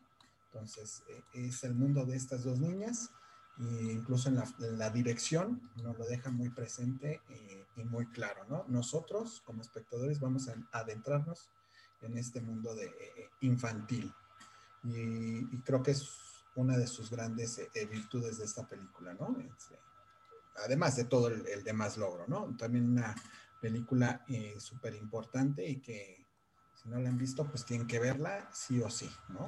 Entonces, eh, es el mundo de estas dos niñas, e incluso en la, dirección nos lo deja muy presente eh, y muy claro, ¿no? Nosotros, como espectadores, vamos a adentrarnos en este mundo de eh, infantil. Y, creo que es una de sus grandes virtudes de esta película, ¿no? Este, además de todo el, el demás logro, ¿no? También una película eh, súper importante y que si no la han visto, pues tienen que verla sí o sí, ¿no?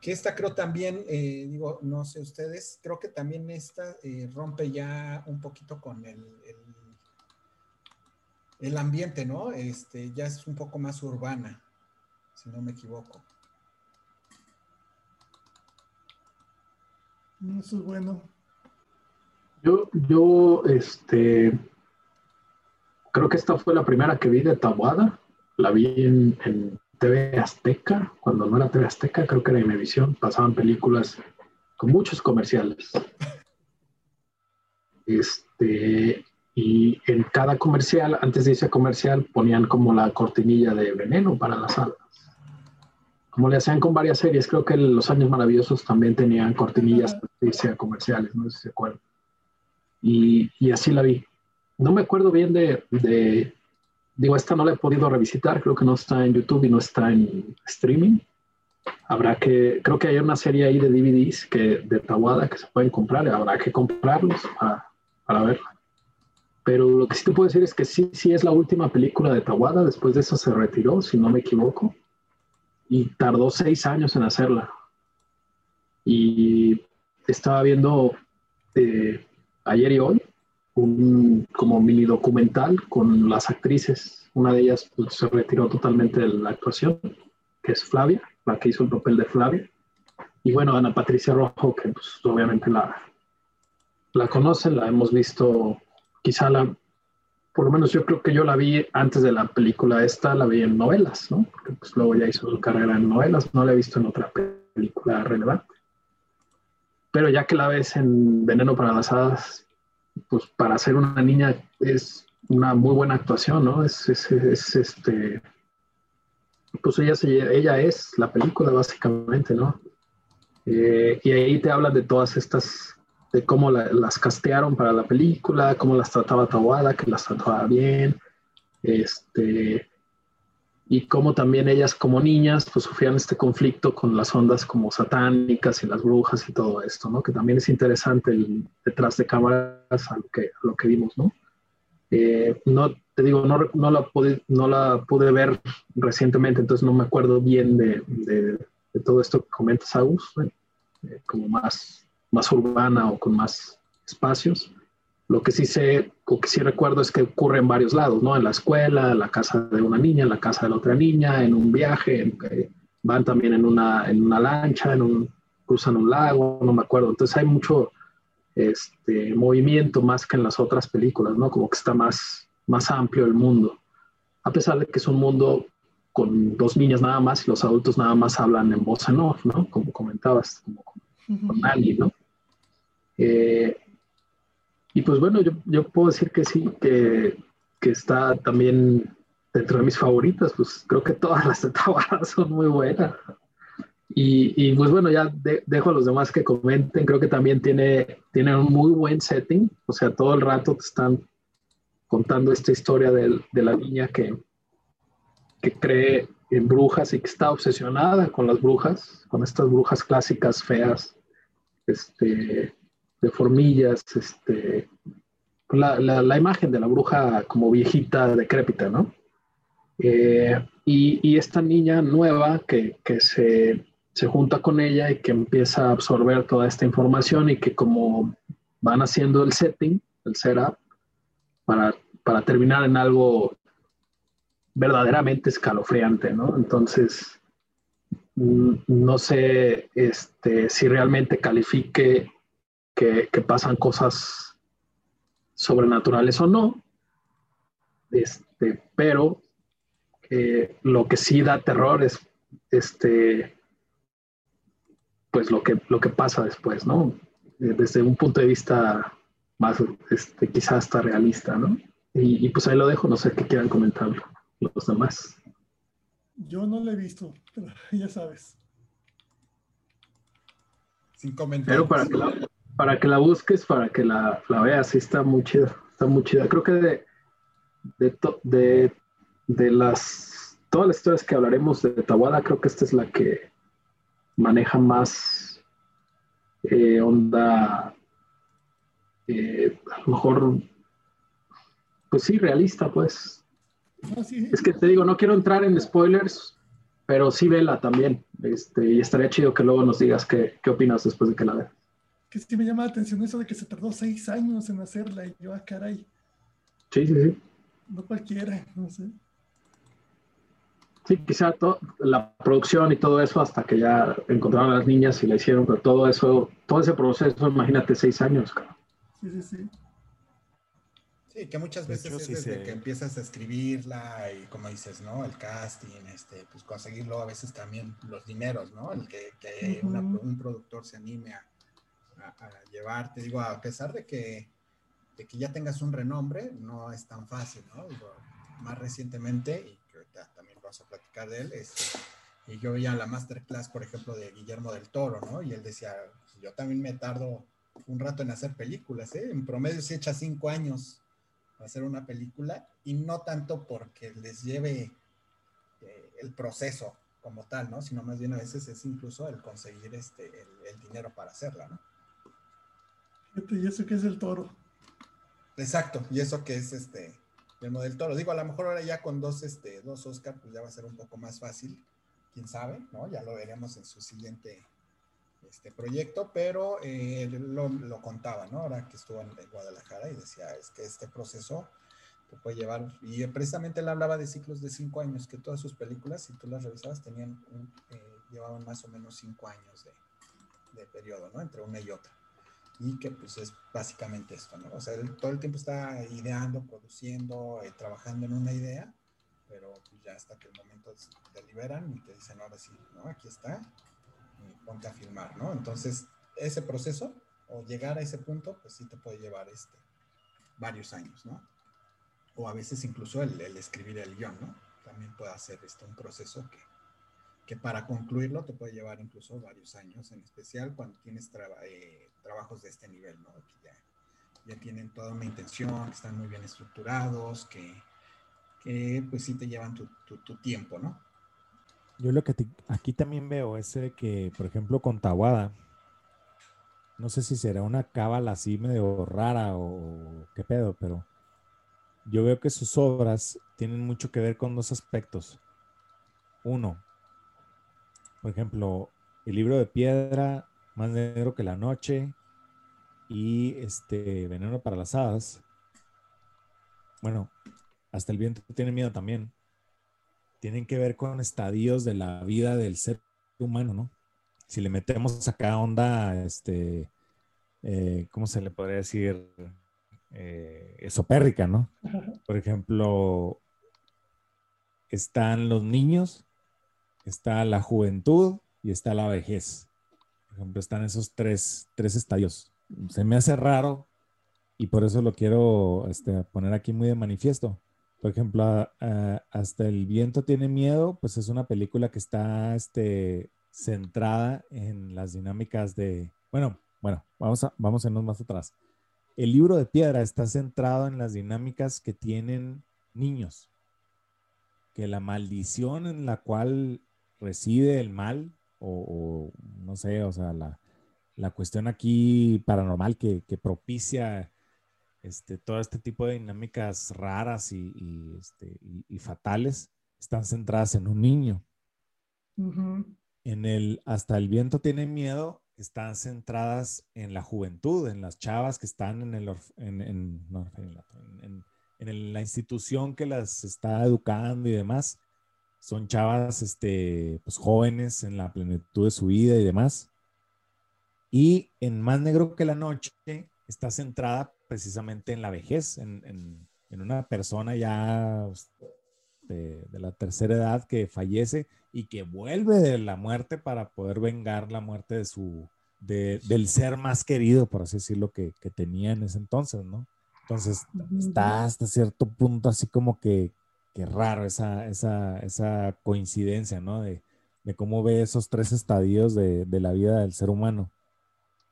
Que esta creo también, eh, digo, no sé ustedes, creo que también esta eh, rompe ya un poquito con el, el, el, ambiente, ¿no? Este, ya es un poco más urbana, si no me equivoco. Eso es bueno. Yo, yo, este, creo que esta fue la primera que vi de Tabuada. La vi en, TV Azteca, cuando no era TV Azteca, creo que era Imevisión. Pasaban películas con muchos comerciales. Este, y en cada comercial, antes de ese comercial, ponían como la cortinilla de veneno para las alas. Como le hacían con varias series, creo que Los Años Maravillosos también tenían cortinillas de comerciales, no sé si se acuerdan y, así la vi. No me acuerdo bien de, digo, esta no la he podido revisitar, creo que no está en YouTube y no está en streaming. Habrá que, creo que hay una serie ahí de DVDs que, de Tawada que se pueden comprar, habrá que comprarlos para, para verla. Pero lo que sí te puedo decir es que sí, sí es la última película de Tawada, después de eso se retiró, si no me equivoco, y tardó seis años en hacerla. Y estaba viendo eh, ayer y hoy un como mini documental con las actrices. Una de ellas pues, se retiró totalmente de la actuación, que es Flavia, la que hizo el papel de Flavia. Y bueno, Ana Patricia Rojo, que pues, obviamente la, la conocen, la hemos visto, quizá la, por lo menos yo creo que yo la vi antes de la película esta, la vi en novelas, ¿no? Porque pues luego ya hizo su carrera en novelas, no la he visto en otra película relevante. Pero ya que la ves en Veneno para las Hadas, pues para ser una niña es una muy buena actuación, ¿no? Es, es, este. Pues ella, ella es la película, básicamente, ¿no? Eh, y ahí te hablan de todas estas, de cómo las castearon para la película, cómo las trataba Tawada, que las trataba bien, este, y cómo también ellas como niñas pues sufrían este conflicto con las ondas como satánicas y las brujas y todo esto, ¿no? Que también es interesante el, detrás de cámaras a lo que, a lo que vimos, ¿no? Eh, no, te digo, no, no, la pude, no la pude ver recientemente, entonces no me acuerdo bien de, de, de todo esto que comentas, Agus, eh, como más, más urbana o con más espacios. Lo que sí sé, o que sí recuerdo es que ocurre en varios lados, ¿no? En la escuela, en la casa de una niña, en la casa de la otra niña, en un viaje, en, van también en una, en una lancha, en un, cruzan un lago, no me acuerdo. Entonces hay mucho este, movimiento más que en las otras películas, ¿no? Como que está más, más amplio el mundo. A pesar de que es un mundo con dos niñas nada más y los adultos nada más hablan en voz en off, ¿no? Como comentabas, como con, con Annie, ¿no? Eh, y pues bueno, yo, yo puedo decir que sí, que, que, está también dentro de mis favoritas, pues creo que todas las de son muy buenas. Y, y, pues bueno, ya dejo a los demás que comenten, creo que también tiene, tiene un muy buen setting, o sea, todo el rato te están contando esta historia de, de la niña que, que cree en brujas y que está obsesionada con las brujas, con estas brujas clásicas feas, este, de formillas, este, la, la, imagen de la bruja como viejita, decrépita, ¿no? Eh, y, y, esta niña nueva que, que se, se, junta con ella y que empieza a absorber toda esta información y que como van haciendo el setting, el setup, para, para terminar en algo verdaderamente escalofriante, ¿no? Entonces, mm, no sé este, si realmente califique que, pasan cosas sobrenaturales o no, este, pero eh, lo que sí da terror es este, pues lo que, lo que pasa después, ¿no? Eh, desde un punto de vista más, este, quizás hasta realista, ¿no? Y, y, pues ahí lo dejo, no sé qué quieran comentar los demás. Yo no lo he visto, pero ya sabes. Sin comentarios. Pero para que la, para que la busques, para que la, la veas, sí está muy chida, está muy chida. Creo que de, de, de, de, las, todas las historias que hablaremos de Tawada, creo que esta es la que maneja más eh, onda, eh, a lo mejor, pues sí, realista, pues. Ah, es que te digo, no quiero entrar en spoilers, pero sí vela también. Este, y estaría chido que luego nos digas qué, qué opinas después de que la veas que sí me llama la atención eso de que se tardó seis años en hacerla y yo, ah, caray. Sí, sí, sí. No cualquiera, no sé. Sí, quizá la producción y todo eso hasta que ya encontraron a las niñas y la hicieron, pero todo eso, todo ese proceso, imagínate seis años. Sí, sí, sí. Sí, que muchas veces es desde que empiezas a escribirla y como dices, ¿no? El casting, este, pues conseguirlo a veces también los dineros, ¿no? El que, que un productor se anime a, a, llevarte. Digo, a pesar de que, de que ya tengas un renombre, no es tan fácil, ¿no? más recientemente, y que ahorita también vamos a platicar de él, este, y yo veía la masterclass, por ejemplo, de Guillermo del Toro, ¿no? Y él decía, yo también me tardo un rato en hacer películas, ¿eh? En promedio se echa cinco años hacer una película y no tanto porque les lleve eh, el proceso como tal, ¿no? Sino más bien a veces es incluso el conseguir este, el dinero para hacerla, ¿no? Y eso que es el toro. Exacto, y eso que es este el modelo toro. Digo, a lo mejor ahora ya con dos, este, dos Oscar, pues ya va a ser un poco más fácil, quién sabe, ¿no? Ya lo veremos en su siguiente este proyecto, pero eh, lo, lo, contaba, ¿no? Ahora que estuvo en Guadalajara y decía, es que este proceso te puede llevar, y precisamente él hablaba de ciclos de cinco años, que todas sus películas, si tú las revisabas, tenían, eh, llevaban más o menos cinco años de, de periodo, ¿no? Entre una y otra y que pues es básicamente esto, ¿no? O sea, él todo el tiempo está ideando, produciendo, eh, trabajando en una idea, pero pues ya hasta que el momento te liberan y te dicen, ahora sí, ¿no? Aquí está, y ponte a filmar, ¿no? Entonces, ese proceso o llegar a ese punto, pues sí te puede llevar este, varios años, ¿no? O a veces incluso el, el escribir el guion, ¿no? También puede ser este, un proceso que, que para concluirlo te puede llevar incluso varios años, en especial cuando tienes eh, trabajos de este nivel, ¿no? Que ya, ya, tienen toda una intención, que están muy bien estructurados, que, que pues sí te llevan tu, tiempo, ¿no? Yo lo que aquí también veo es que, por ejemplo, con Tawada, no sé si será una cábala así medio rara o qué pedo, pero yo veo que sus obras tienen mucho que ver con dos aspectos. Uno, por ejemplo, el libro de piedra, más negro que la noche, y este Veneno para las hadas. Bueno, hasta el viento tiene miedo también. Tienen que ver con estadios de la vida del ser humano, ¿no? Si le metemos acá onda, este, eh, ¿cómo se le podría decir? Eh, esopérrica, ¿no? Por ejemplo, están los niños, está la juventud y está la vejez. Por ejemplo, están esos tres, tres estadios. Se me hace raro y por eso lo quiero este, poner aquí muy de manifiesto. Por ejemplo, Hasta el viento tiene miedo, pues es una película que está este, centrada en las dinámicas de, bueno, bueno, vamos a, vamos a irnos más atrás. El libro de piedra está centrado en las dinámicas que tienen niños, que la maldición en la cual reside el mal, o, no sé, o sea, la, cuestión aquí paranormal que, propicia este, todo este tipo de dinámicas raras y, este, fatales, están centradas en un niño. En el Hasta el viento tiene miedo, están centradas en la juventud, en las chavas que están en, el, en, en, en la institución que las está educando y demás son chavas este, pues, jóvenes en la plenitud de su vida y demás. Y en Más Negro que la Noche está centrada precisamente en la vejez, en, una persona ya de, la tercera edad que fallece y que vuelve de la muerte para poder vengar la muerte de su, del ser más querido, por así decirlo, que, que tenía en ese entonces, ¿no? Entonces está hasta cierto punto así como que qué raro esa, esa, esa coincidencia, ¿no? De, cómo ve esos tres estadios de, de, la vida del ser humano.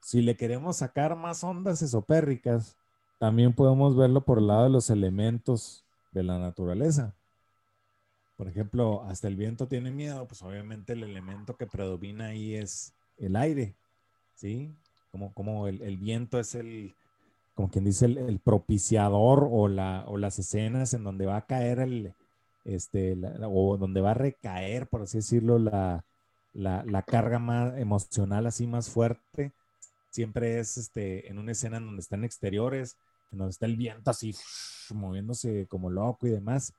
Si le queremos sacar más ondas esopérricas, también podemos verlo por el lado de los elementos de la naturaleza. Por ejemplo, hasta el viento tiene miedo, pues obviamente el elemento que predomina ahí es el aire, ¿sí? Como, como el, el viento es el, como quien dice, el, propiciador o, la, las escenas en donde va a caer el, este, o donde va a recaer, por así decirlo, la, carga más emocional así más fuerte, siempre es este, en una escena en donde están exteriores, en donde está el viento así moviéndose como loco y demás,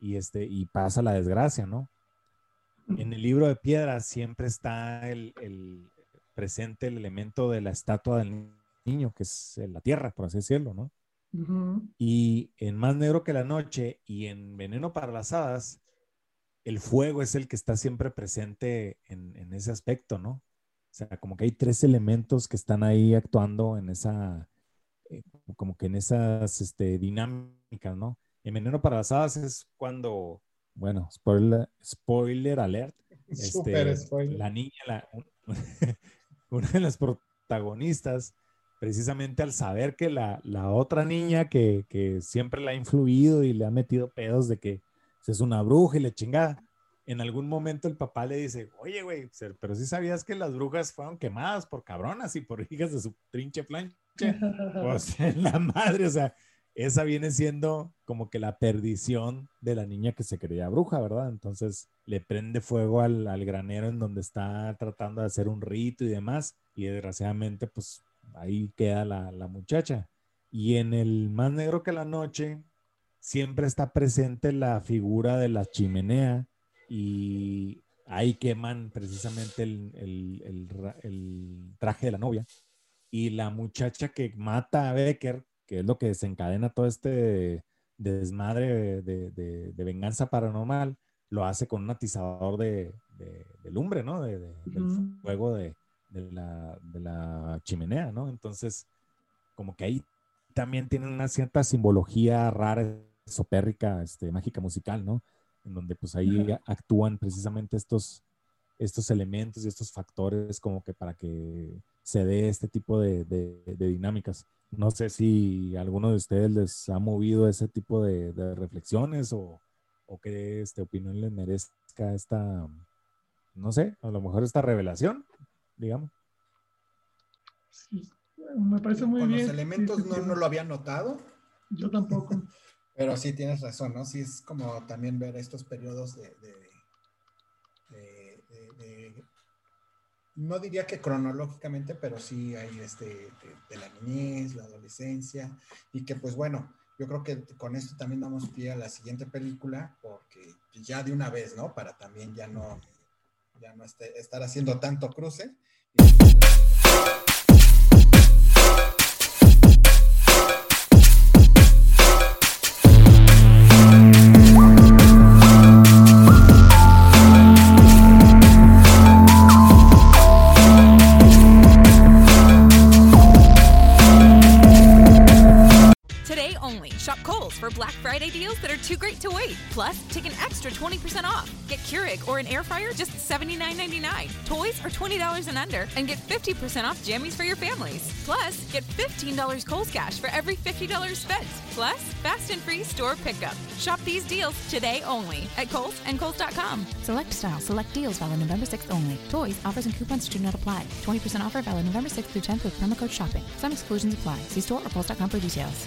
y, este, y pasa la desgracia, ¿no? En el libro de piedra siempre está presente el elemento de la estatua del niño, que es la tierra, por así decirlo, ¿no? Y en Más Negro que la Noche y en Veneno para las Hadas, el fuego es el que está siempre presente en, ese aspecto, ¿no? O sea, como que hay tres elementos que están ahí actuando en esa, eh, como que en esas este, dinámicas, ¿no? En Veneno para las Hadas es cuando, bueno, spoiler, spoiler alert. Este, La niña, la, una de las protagonistas, precisamente al saber que la, otra niña que, siempre la ha influido y le ha metido pedos de que es una bruja y le chingada, en algún momento el papá le dice, oye, güey, pero si sabías que las brujas fueron quemadas por cabronas y por hijas de su trinche plancha. pues la madre, o sea, esa viene siendo como que la perdición de la niña que se creía bruja, ¿verdad? Entonces le prende fuego al, al granero en donde está tratando de hacer un rito y demás. Y desgraciadamente, pues ahí queda la, muchacha. Y en el más negro que la noche, siempre está presente la figura de la chimenea y ahí queman precisamente el, traje de la novia. Y la muchacha que mata a Becker, que es lo que desencadena todo este desmadre de, venganza paranormal, lo hace con un atizador de, lumbre, ¿no? del fuego de, de la, de la chimenea, ¿no? Entonces, como que ahí también tienen una cierta simbología rara, esopérrica, este, mágica musical, ¿no? En donde pues ahí actúan precisamente estos, estos elementos y estos factores como que para que se dé este tipo de, de, dinámicas. No sé si alguno de ustedes les ha movido ese tipo de, de reflexiones o, o qué este, opinión les merezca esta, no sé, a lo mejor esta revelación, digamos. Sí, me parece muy Con bien. los elementos Sí, sí, no, sí. no lo había notado, Yo tampoco. pero sí tienes razón, ¿no? Sí es como también ver estos periodos de, de- de- de- de- no diría que cronológicamente, pero sí hay este de, de la niñez, la adolescencia, y que pues bueno, yo creo que con esto también damos pie a la siguiente película, porque ya de una vez, ¿no? Para también ya no, ya no estar haciendo tanto cruce. For Black Friday deals that are too great to wait. Plus, take an extra 20% off. Get Keurig or an air fryer just $79.99. Toys are $20 and under, and get 50% off jammies for your families. Plus, get $15 Kohl's cash for every $50 spent. Plus, fast and free store pickup. Shop these deals today only at Kohl's and Kohl's.com. Select style, select deals valid November 6th only. Toys, offers, and coupons do not apply. 20% offer valid November 6th through 10th with promo code SHOPPING. Some exclusions apply. See store or Kohl's.com for details.